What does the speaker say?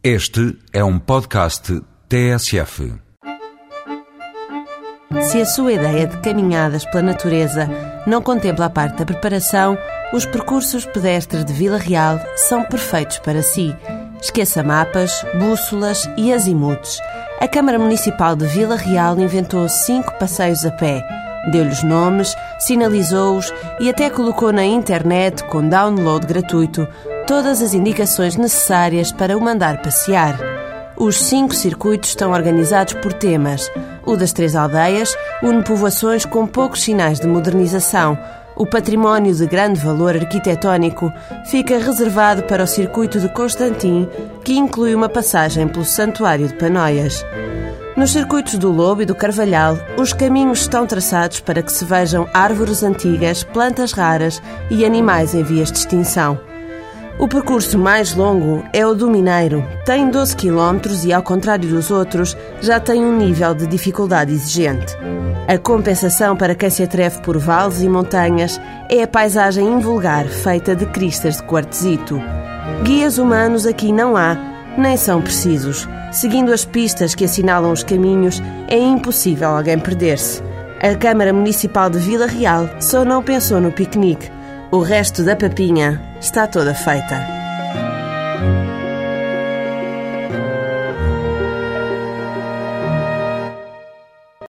Este é um podcast TSF. Se a sua ideia de caminhadas pela natureza não contempla a parte da preparação, os percursos pedestres de Vila Real são perfeitos para si. Esqueça mapas, bússolas e azimutes. A Câmara Municipal de Vila Real inventou cinco passeios a pé. Deu-lhes nomes, sinalizou-os e até colocou na internet, com download gratuito, todas as indicações necessárias para o mandar passear. Os cinco circuitos estão organizados por temas. O das três aldeias une povoações com poucos sinais de modernização. O património de grande valor arquitetónico fica reservado para o circuito de Constantin, que inclui uma passagem pelo Santuário de Panóias. Nos circuitos do Lobo e do Carvalhal, os caminhos estão traçados para que se vejam árvores antigas, plantas raras e animais em vias de extinção. O percurso mais longo é o do Mineiro. Tem 12 km e, ao contrário dos outros, já tem um nível de dificuldade exigente. A compensação para quem se atreve por vales e montanhas é a paisagem invulgar feita de cristas de quartzito. Guias humanos aqui não há, nem são precisos. Seguindo as pistas que assinalam os caminhos, é impossível alguém perder-se. A Câmara Municipal de Vila Real só não pensou no piquenique. O resto da papinha está toda feita.